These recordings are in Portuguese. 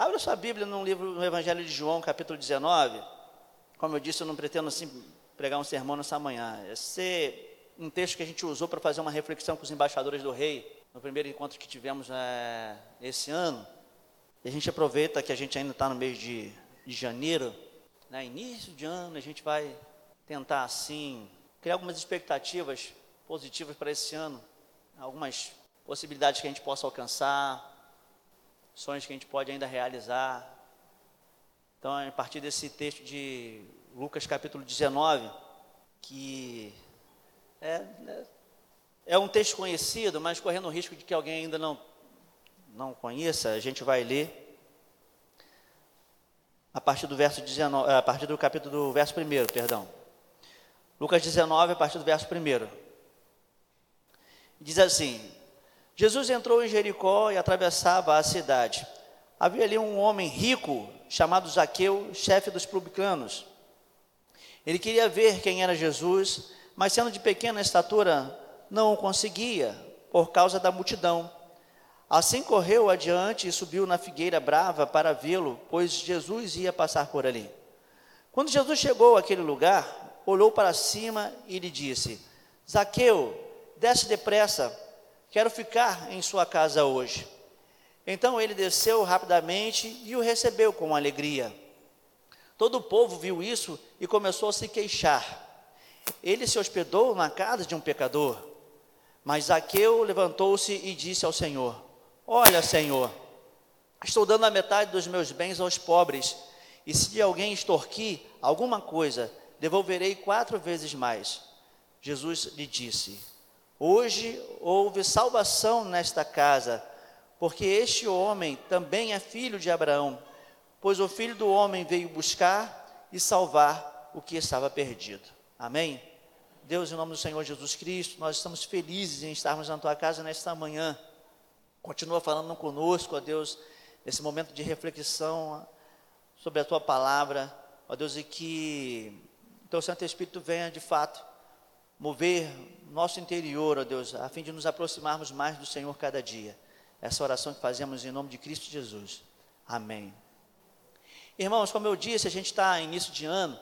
abra sua Bíblia no livro, no Evangelho de João, capítulo 19. Como eu disse, eu não pretendo assim pregar um sermão nessa manhã. Esse é um texto que a gente usou para fazer uma reflexão com os embaixadores do rei, no primeiro encontro que tivemos é, esse ano. E a gente aproveita que a gente ainda está no mês de, de janeiro, né, início de ano, a gente vai tentar assim criar algumas expectativas positivas para esse ano, algumas possibilidades que a gente possa alcançar, sonhos que a gente pode ainda realizar. Então, a partir desse texto de Lucas capítulo 19, que é, é um texto conhecido, mas correndo o risco de que alguém ainda não, não conheça, a gente vai ler a partir do verso 19, a partir do capítulo do verso 1, perdão. Lucas 19, a partir do verso 1. Diz assim: Jesus entrou em Jericó e atravessava a cidade. Havia ali um homem rico chamado Zaqueu, chefe dos publicanos. Ele queria ver quem era Jesus, mas sendo de pequena estatura, não o conseguia, por causa da multidão. Assim correu adiante e subiu na figueira brava para vê-lo, pois Jesus ia passar por ali. Quando Jesus chegou àquele lugar, olhou para cima e lhe disse: Zaqueu, desce depressa, quero ficar em sua casa hoje. Então ele desceu rapidamente e o recebeu com alegria. Todo o povo viu isso e começou a se queixar. Ele se hospedou na casa de um pecador. Mas Zaqueu levantou-se e disse ao Senhor: Olha, Senhor, estou dando a metade dos meus bens aos pobres, e se alguém extorquir alguma coisa, devolverei quatro vezes mais. Jesus lhe disse: Hoje houve salvação nesta casa, porque este homem também é filho de Abraão, pois o filho do homem veio buscar e salvar o que estava perdido. Amém? Deus, em nome do Senhor Jesus Cristo, nós estamos felizes em estarmos na tua casa nesta manhã. Continua falando conosco, ó Deus, nesse momento de reflexão sobre a tua palavra, ó Deus, e que teu Santo Espírito venha de fato mover nosso interior, ó Deus, a fim de nos aproximarmos mais do Senhor cada dia. Essa oração que fazemos em nome de Cristo Jesus. Amém. Irmãos, como eu disse, a gente está início de ano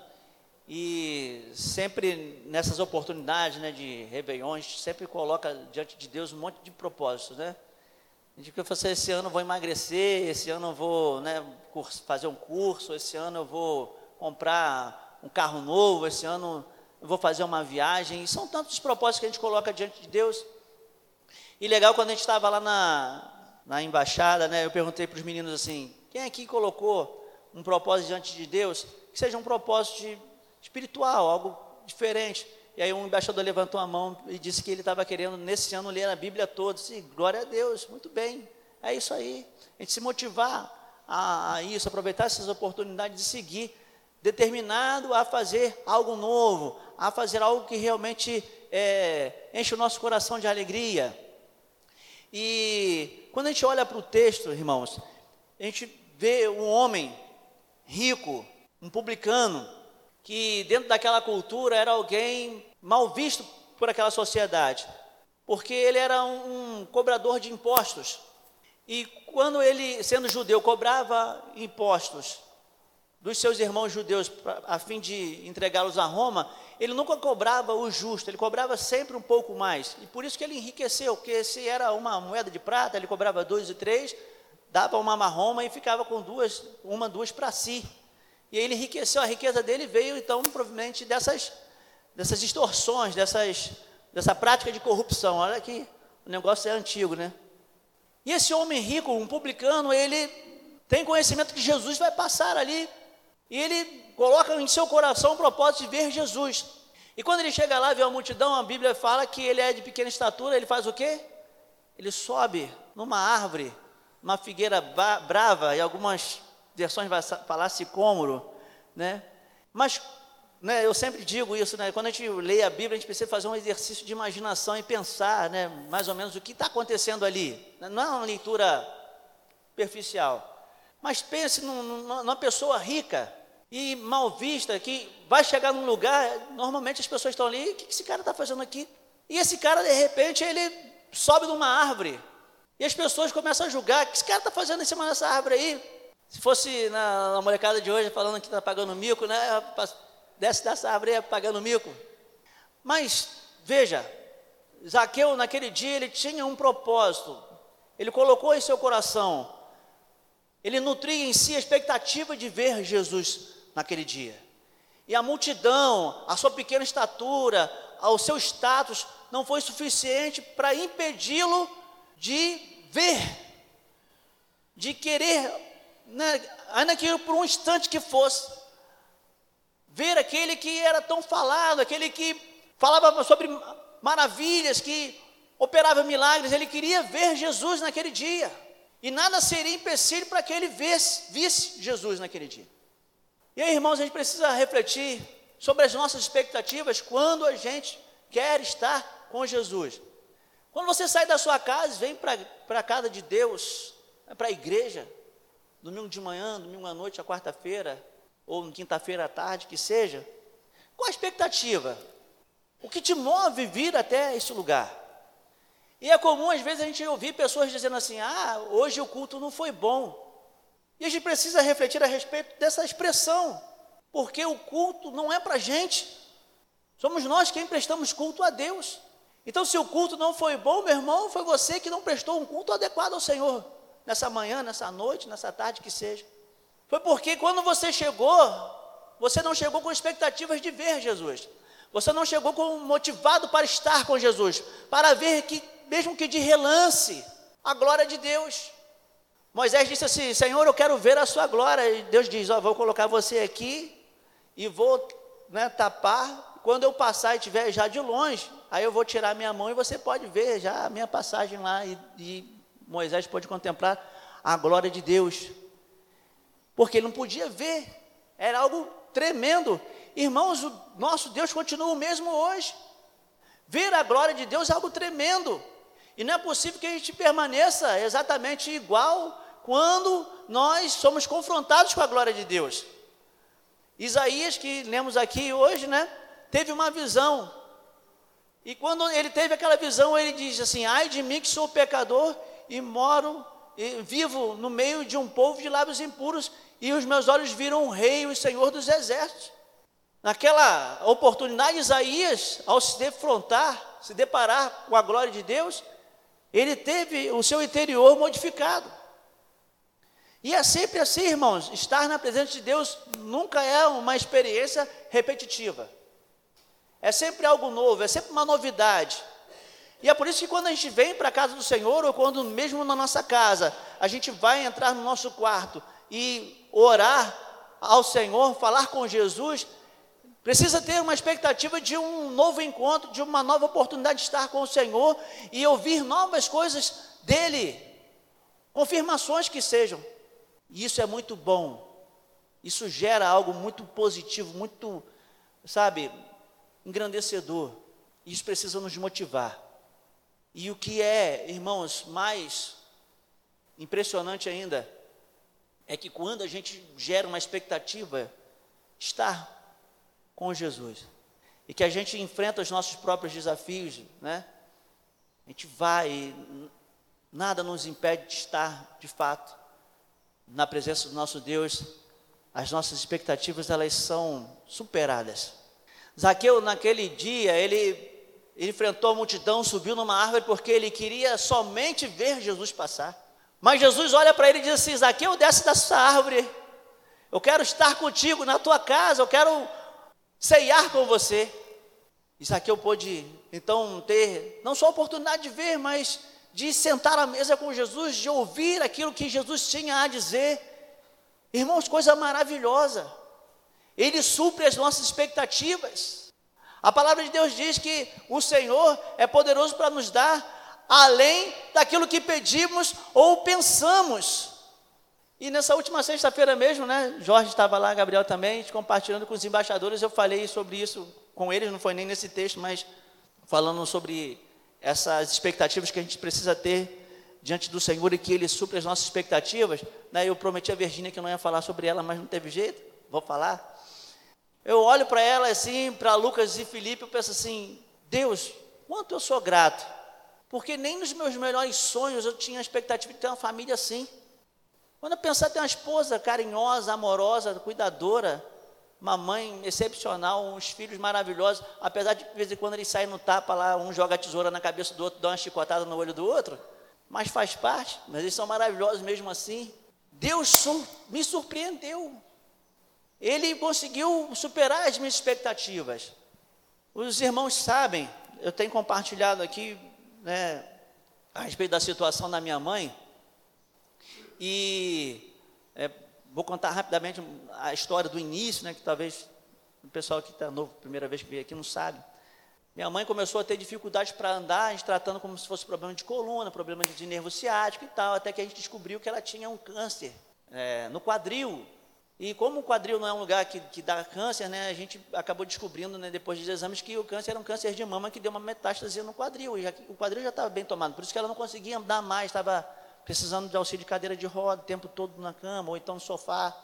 e sempre nessas oportunidades né, de réveillões, sempre coloca diante de Deus um monte de propósitos, né? A gente fica assim, esse ano eu vou emagrecer, esse ano eu vou né, fazer um curso, esse ano eu vou comprar um carro novo, esse ano eu vou fazer uma viagem. E são tantos os propósitos que a gente coloca diante de Deus. E legal, quando a gente estava lá na, na embaixada, né, eu perguntei para os meninos assim, quem aqui colocou um propósito diante de Deus, que seja um propósito de espiritual, algo diferente. E aí um embaixador levantou a mão e disse que ele estava querendo, nesse ano, ler a Bíblia toda. Disse, glória a Deus, muito bem, é isso aí. A gente se motivar a, a isso, aproveitar essas oportunidades de seguir, determinado a fazer algo novo, a fazer algo que realmente é, enche o nosso coração de alegria. E quando a gente olha para o texto, irmãos, a gente vê um homem rico, um publicano, que dentro daquela cultura era alguém mal visto por aquela sociedade, porque ele era um, um cobrador de impostos. E quando ele, sendo judeu, cobrava impostos dos seus irmãos judeus a fim de entregá-los a Roma, ele nunca cobrava o justo, ele cobrava sempre um pouco mais. E por isso que ele enriqueceu, porque se era uma moeda de prata, ele cobrava dois e três, dava uma marroma e ficava com duas, uma, duas para si. E ele enriqueceu, a riqueza dele veio então provavelmente dessas, dessas distorções, dessas, dessa prática de corrupção. Olha que o negócio é antigo, né? E esse homem rico, um publicano, ele tem conhecimento que Jesus vai passar ali. E ele coloca em seu coração o propósito de ver Jesus. E quando ele chega lá, vê a multidão, a Bíblia fala que ele é de pequena estatura, ele faz o quê? Ele sobe numa árvore, uma figueira brava, e algumas versões vai falar sicômoro, né? Mas né, eu sempre digo isso, né? Quando a gente lê a Bíblia, a gente precisa fazer um exercício de imaginação e pensar, né? Mais ou menos o que está acontecendo ali. Não é uma leitura superficial. Mas pense numa pessoa rica e mal vista que vai chegar num lugar, normalmente as pessoas estão ali, o que esse cara está fazendo aqui? E esse cara, de repente, ele sobe numa árvore. E as pessoas começam a julgar, o que esse cara está fazendo em cima dessa árvore aí? Se fosse na, na molecada de hoje falando que está pagando mico, né? Desce dessa árvore pagando mico. Mas, veja, Zaqueu naquele dia ele tinha um propósito. Ele colocou em seu coração. Ele nutria em si a expectativa de ver Jesus naquele dia. E a multidão, a sua pequena estatura, o seu status, não foi suficiente para impedi-lo de ver, de querer, né, ainda que por um instante que fosse, ver aquele que era tão falado, aquele que falava sobre maravilhas, que operava milagres, ele queria ver Jesus naquele dia. E nada seria empecilho para que ele visse, visse Jesus naquele dia. E aí, irmãos, a gente precisa refletir sobre as nossas expectativas quando a gente quer estar com Jesus. Quando você sai da sua casa e vem para a casa de Deus, é para a igreja, domingo de manhã, domingo à noite, à quarta-feira, ou quinta-feira à tarde, que seja, qual a expectativa? O que te move vir até esse lugar? E é comum, às vezes, a gente ouvir pessoas dizendo assim: ah, hoje o culto não foi bom. E a gente precisa refletir a respeito dessa expressão, porque o culto não é para a gente, somos nós quem prestamos culto a Deus. Então, se o culto não foi bom, meu irmão, foi você que não prestou um culto adequado ao Senhor, nessa manhã, nessa noite, nessa tarde que seja. Foi porque quando você chegou, você não chegou com expectativas de ver Jesus. Você não chegou com, motivado para estar com Jesus, para ver que, mesmo que de relance, a glória de Deus. Moisés disse assim: Senhor, eu quero ver a sua glória. E Deus diz: Ó, vou colocar você aqui e vou né, tapar. Quando eu passar e estiver já de longe, aí eu vou tirar minha mão e você pode ver já a minha passagem lá. E, e Moisés pode contemplar a glória de Deus, porque ele não podia ver, era algo tremendo. Irmãos, o nosso Deus continua o mesmo hoje. Ver a glória de Deus é algo tremendo. E não é possível que a gente permaneça exatamente igual quando nós somos confrontados com a glória de Deus. Isaías, que lemos aqui hoje, né, teve uma visão. E quando ele teve aquela visão, ele diz assim: Ai de mim que sou pecador e moro e vivo no meio de um povo de lábios impuros, e os meus olhos viram o rei, o Senhor dos exércitos. Naquela oportunidade, Isaías, ao se defrontar, se deparar com a glória de Deus, ele teve o seu interior modificado. E é sempre assim, irmãos, estar na presença de Deus nunca é uma experiência repetitiva. É sempre algo novo, é sempre uma novidade. E é por isso que quando a gente vem para a casa do Senhor, ou quando mesmo na nossa casa, a gente vai entrar no nosso quarto e orar ao Senhor, falar com Jesus, Precisa ter uma expectativa de um novo encontro, de uma nova oportunidade de estar com o Senhor e ouvir novas coisas dele, confirmações que sejam. E isso é muito bom. Isso gera algo muito positivo, muito, sabe, engrandecedor. Isso precisa nos motivar. E o que é, irmãos, mais impressionante ainda, é que quando a gente gera uma expectativa, estar com Jesus. E que a gente enfrenta os nossos próprios desafios, né? A gente vai, nada nos impede de estar, de fato, na presença do nosso Deus. As nossas expectativas, elas são superadas. Zaqueu, naquele dia, ele, enfrentou a multidão, subiu numa árvore porque ele queria somente ver Jesus passar. Mas Jesus olha para ele e diz assim: Zaqueu, desce dessa árvore. Eu quero estar contigo na tua casa, eu quero ceiar com você. Isaqueu pôde então ter não só a oportunidade de ver, mas de sentar à mesa com Jesus, de ouvir aquilo que Jesus tinha a dizer. Irmãos, coisa maravilhosa. Ele supre as nossas expectativas. A palavra de Deus diz que o Senhor é poderoso para nos dar além daquilo que pedimos ou pensamos. E nessa última sexta-feira mesmo, né, Jorge estava lá, Gabriel também, compartilhando com os embaixadores, eu falei sobre isso com eles, não foi nem nesse texto, mas falando sobre essas expectativas que a gente precisa ter diante do Senhor e que Ele supre as nossas expectativas. Né, eu prometi a Virgínia que não ia falar sobre ela, mas não teve jeito, vou falar. Eu olho para ela assim, para Lucas e Felipe, eu penso assim, Deus, quanto eu sou grato, porque nem nos meus melhores sonhos eu tinha a expectativa de ter uma família assim. Quando eu pensar ter uma esposa carinhosa, amorosa, cuidadora, uma mãe excepcional, uns filhos maravilhosos, apesar de de vez em quando eles saem no tapa lá, um joga a tesoura na cabeça do outro, dá uma chicotada no olho do outro, mas faz parte, mas eles são maravilhosos mesmo assim. Deus me surpreendeu. Ele conseguiu superar as minhas expectativas. Os irmãos sabem, eu tenho compartilhado aqui, né, a respeito da situação da minha mãe, e é, vou contar rapidamente a história do início, né, que talvez o pessoal que está novo, primeira vez que veio aqui, não sabe. Minha mãe começou a ter dificuldades para andar, a gente tratando como se fosse problema de coluna, problema de nervo ciático e tal, até que a gente descobriu que ela tinha um câncer é, no quadril. E como o quadril não é um lugar que, que dá câncer, né, a gente acabou descobrindo, né, depois dos exames, que o câncer era um câncer de mama que deu uma metástase no quadril. E já, o quadril já estava bem tomado, por isso que ela não conseguia andar mais, estava precisando de auxílio de cadeira de roda o tempo todo na cama, ou então no sofá,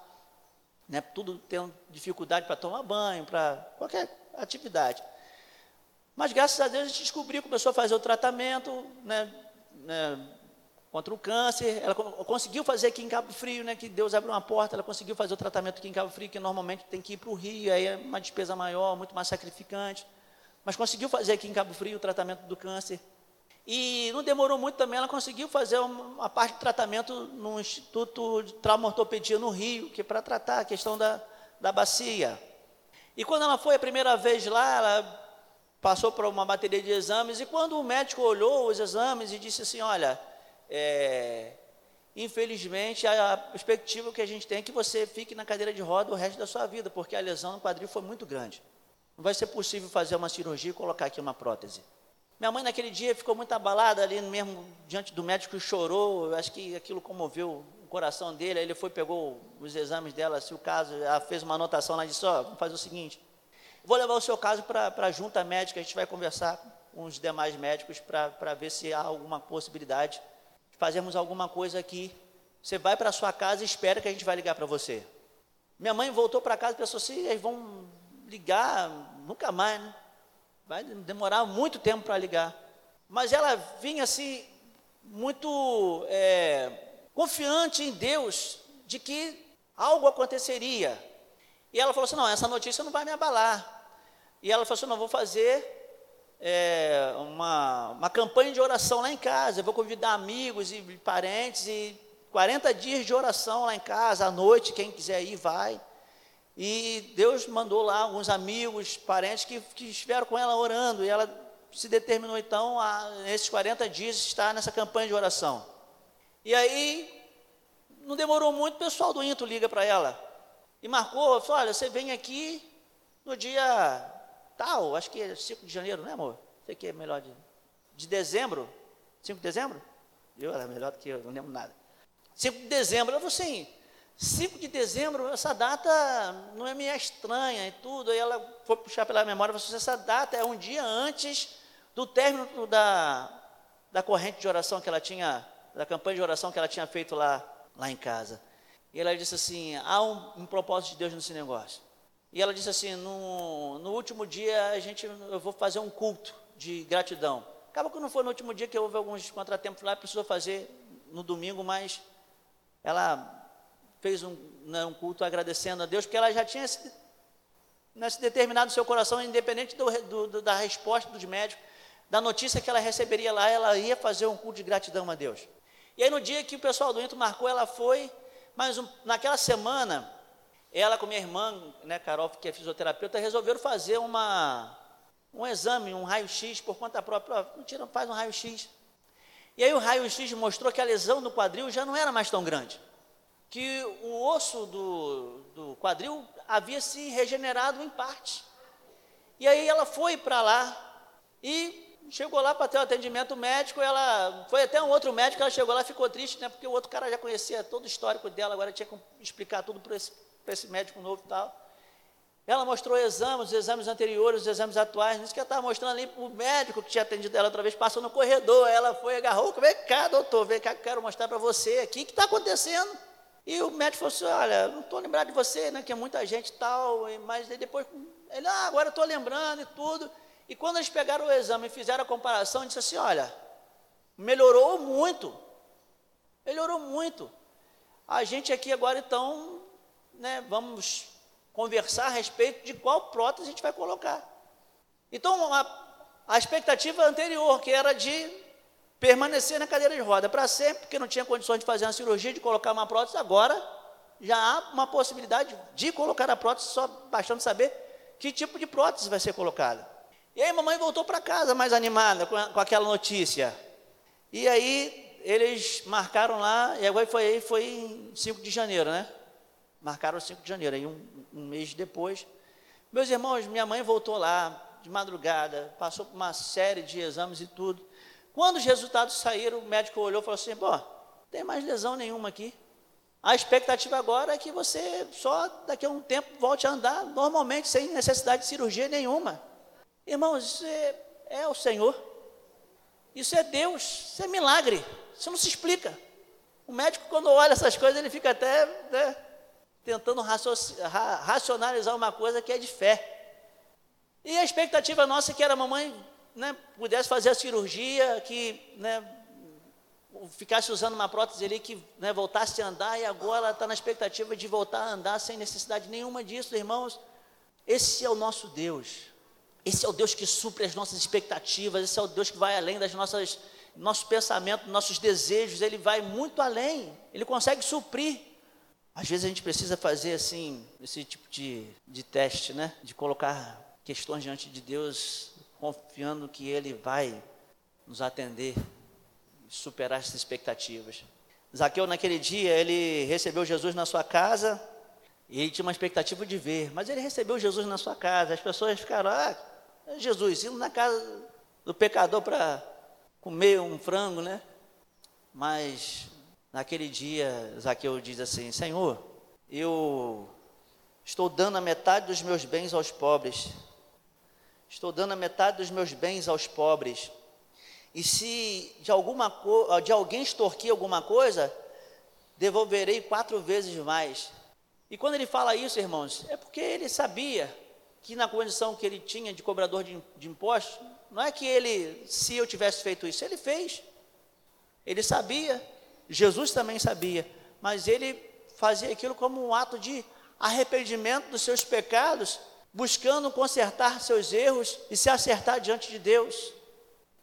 né, tudo tendo dificuldade para tomar banho, para qualquer atividade. Mas graças a Deus a gente descobriu, começou a fazer o tratamento né, né, contra o câncer. Ela conseguiu fazer aqui em Cabo Frio, né, que Deus abriu uma porta, ela conseguiu fazer o tratamento aqui em Cabo Frio, que normalmente tem que ir para o Rio, aí é uma despesa maior, muito mais sacrificante. Mas conseguiu fazer aqui em Cabo Frio o tratamento do câncer. E não demorou muito também, ela conseguiu fazer uma parte de tratamento no Instituto de Trauma Ortopedia no Rio, que é para tratar a questão da, da bacia. E quando ela foi a primeira vez lá, ela passou por uma bateria de exames, e quando o médico olhou os exames e disse assim, olha, é, infelizmente a perspectiva que a gente tem é que você fique na cadeira de roda o resto da sua vida, porque a lesão no quadril foi muito grande. Não vai ser possível fazer uma cirurgia e colocar aqui uma prótese. Minha mãe naquele dia ficou muito abalada ali mesmo diante do médico e chorou, eu acho que aquilo comoveu o coração dele, aí ele foi, pegou os exames dela, se o caso, ela fez uma anotação lá e disse, ó, vamos fazer o seguinte, Vou levar o seu caso para a junta médica, a gente vai conversar com os demais médicos para ver se há alguma possibilidade de fazermos alguma coisa aqui. Você vai para a sua casa e espera que a gente vai ligar para você. Minha mãe voltou para casa e pensou assim, eles vão ligar nunca mais, né? Vai demorar muito tempo para ligar. Mas ela vinha assim, muito é, confiante em Deus de que algo aconteceria. E ela falou assim: não, essa notícia não vai me abalar. E ela falou assim: não, vou fazer é, uma, uma campanha de oração lá em casa. Eu vou convidar amigos e parentes e 40 dias de oração lá em casa, à noite, quem quiser ir, vai. E Deus mandou lá alguns amigos, parentes que, que estiveram com ela orando. E ela se determinou então, a, nesses 40 dias, estar nessa campanha de oração. E aí, não demorou muito, o pessoal do Into liga para ela. E marcou, falou, olha, você vem aqui no dia tal, acho que é 5 de janeiro, né, amor? Sei que é melhor de, de dezembro. 5 de dezembro? Eu era melhor do que eu, não lembro nada. 5 de dezembro, eu falei assim, 5 de dezembro, essa data não é meio estranha e tudo. Aí ela foi puxar pela memória e falou assim, essa data é um dia antes do término da, da corrente de oração que ela tinha, da campanha de oração que ela tinha feito lá, lá em casa. E ela disse assim, há um, um propósito de Deus nesse negócio. E ela disse assim: no, no último dia a gente, eu vou fazer um culto de gratidão. Acaba que não foi no último dia que houve alguns contratempos lá, precisou fazer no domingo, mas ela fez um, né, um culto agradecendo a Deus, porque ela já tinha se, né, se determinado seu coração, independente do, do, da resposta dos médicos, da notícia que ela receberia lá, ela ia fazer um culto de gratidão a Deus. E aí no dia que o pessoal do Ento marcou, ela foi, mas um, naquela semana ela com minha irmã, né, Carol, que é fisioterapeuta, resolveram fazer uma, um exame, um raio-x por conta própria. Não tira, faz um raio-x. E aí o raio-x mostrou que a lesão no quadril já não era mais tão grande. Que o osso do, do quadril havia se regenerado em parte. E aí ela foi para lá e chegou lá para ter o um atendimento médico, ela foi até um outro médico, ela chegou lá ficou triste, né, porque o outro cara já conhecia todo o histórico dela, agora tinha que explicar tudo para esse esse médico novo e tal. Ela mostrou exames, os exames anteriores, os exames atuais. Isso que ela estava mostrando ali o médico que tinha atendido ela outra vez, passou no corredor. Ela foi, agarrou, vem cá, doutor, vem cá quero mostrar para você aqui o que está acontecendo. E o médico falou assim: olha, não estou lembrado de você, né? Que é muita gente e tal, mas depois, ele, ah, agora estou lembrando e tudo. E quando eles pegaram o exame e fizeram a comparação, disse assim: olha, melhorou muito. Melhorou muito. A gente aqui agora, então, né, vamos conversar a respeito de qual prótese a gente vai colocar. Então, a, a expectativa anterior, que era de permanecer na cadeira de roda para sempre, porque não tinha condições de fazer uma cirurgia, de colocar uma prótese, agora já há uma possibilidade de colocar a prótese, só bastando saber que tipo de prótese vai ser colocada. E aí, mamãe voltou para casa mais animada com, a, com aquela notícia. E aí, eles marcaram lá, e agora foi foi em 5 de janeiro, né? Marcaram 5 de janeiro, aí um, um mês depois. Meus irmãos, minha mãe voltou lá de madrugada, passou por uma série de exames e tudo. Quando os resultados saíram, o médico olhou e falou assim: pô, não tem mais lesão nenhuma aqui. A expectativa agora é que você só daqui a um tempo volte a andar normalmente, sem necessidade de cirurgia nenhuma. Irmãos, isso é, é o Senhor. Isso é Deus, isso é milagre. Isso não se explica. O médico, quando olha essas coisas, ele fica até né, tentando racionalizar uma coisa que é de fé. E a expectativa nossa é que era mamãe né, pudesse fazer a cirurgia, que né, ficasse usando uma prótese ali, que né, voltasse a andar, e agora está na expectativa de voltar a andar sem necessidade nenhuma disso, irmãos. Esse é o nosso Deus. Esse é o Deus que supre as nossas expectativas, esse é o Deus que vai além das nossas nossos pensamentos, nossos desejos, ele vai muito além. Ele consegue suprir às vezes a gente precisa fazer assim, esse tipo de, de teste, né? De colocar questões diante de Deus, confiando que Ele vai nos atender, superar essas expectativas. Zaqueu, naquele dia, ele recebeu Jesus na sua casa, e ele tinha uma expectativa de ver, mas ele recebeu Jesus na sua casa. As pessoas ficaram, ah, Jesus, indo na casa do pecador para comer um frango, né? Mas Naquele dia, Zaqueu diz assim: Senhor, eu estou dando a metade dos meus bens aos pobres. Estou dando a metade dos meus bens aos pobres. E se de, alguma de alguém extorquir alguma coisa, devolverei quatro vezes mais. E quando ele fala isso, irmãos, é porque ele sabia que na condição que ele tinha de cobrador de, de impostos, não é que ele, se eu tivesse feito isso, ele fez. Ele sabia Jesus também sabia, mas ele fazia aquilo como um ato de arrependimento dos seus pecados, buscando consertar seus erros e se acertar diante de Deus.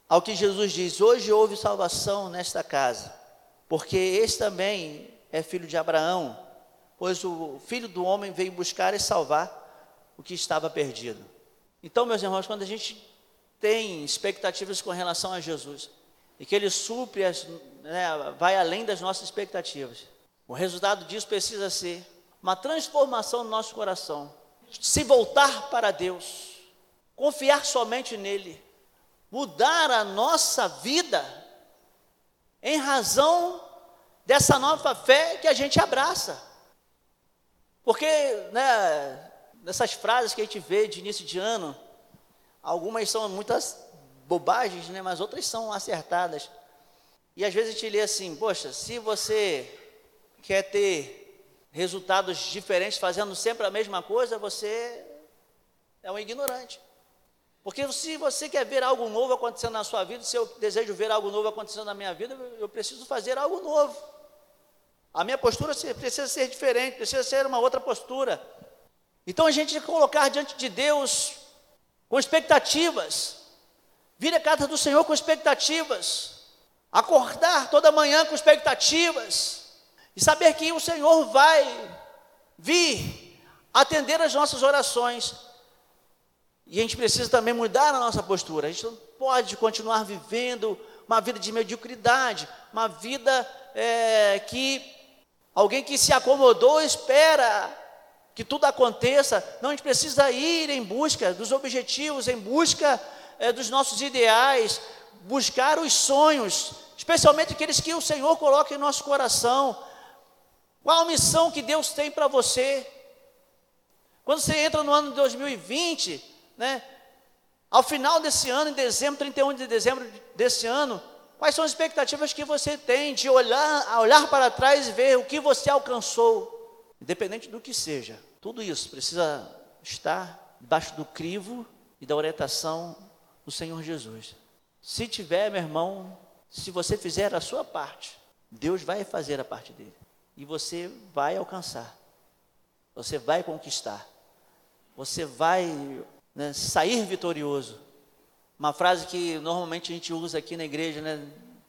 Ao que Jesus diz: Hoje houve salvação nesta casa, porque este também é filho de Abraão, pois o filho do homem veio buscar e salvar o que estava perdido. Então, meus irmãos, quando a gente tem expectativas com relação a Jesus, e que Ele supre as, né, vai além das nossas expectativas. O resultado disso precisa ser uma transformação no nosso coração, se voltar para Deus, confiar somente nele, mudar a nossa vida em razão dessa nova fé que a gente abraça. Porque, né, nessas frases que a gente vê de início de ano, algumas são muitas bobagens, né, mas outras são acertadas. E às vezes a gente lê assim: poxa, se você quer ter resultados diferentes fazendo sempre a mesma coisa, você é um ignorante. Porque se você quer ver algo novo acontecendo na sua vida, se eu desejo ver algo novo acontecendo na minha vida, eu preciso fazer algo novo. A minha postura precisa ser diferente, precisa ser uma outra postura. Então a gente colocar diante de Deus com expectativas. Vir a casa do Senhor com expectativas. Acordar toda manhã com expectativas e saber que o Senhor vai vir atender as nossas orações. E a gente precisa também mudar a nossa postura. A gente não pode continuar vivendo uma vida de mediocridade, uma vida é, que alguém que se acomodou espera que tudo aconteça. Não, a gente precisa ir em busca dos objetivos, em busca é, dos nossos ideais, buscar os sonhos, especialmente aqueles que o Senhor coloca em nosso coração. Qual a missão que Deus tem para você? Quando você entra no ano de 2020, né? Ao final desse ano, em dezembro, 31 de dezembro desse ano, quais são as expectativas que você tem de olhar, olhar para trás e ver o que você alcançou, independente do que seja. Tudo isso precisa estar debaixo do crivo e da orientação do Senhor Jesus. Se tiver, meu irmão, se você fizer a sua parte, Deus vai fazer a parte dele. E você vai alcançar. Você vai conquistar. Você vai né, sair vitorioso. Uma frase que normalmente a gente usa aqui na igreja, né?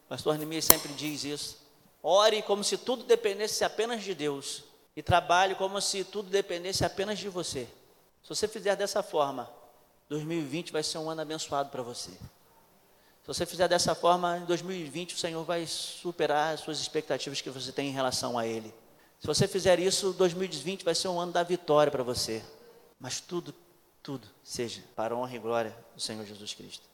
O pastor Neemias sempre diz isso. Ore como se tudo dependesse apenas de Deus. E trabalhe como se tudo dependesse apenas de você. Se você fizer dessa forma, 2020 vai ser um ano abençoado para você. Se você fizer dessa forma, em 2020 o Senhor vai superar as suas expectativas que você tem em relação a Ele. Se você fizer isso, 2020 vai ser um ano da vitória para você. Mas tudo, tudo seja para a honra e glória do Senhor Jesus Cristo.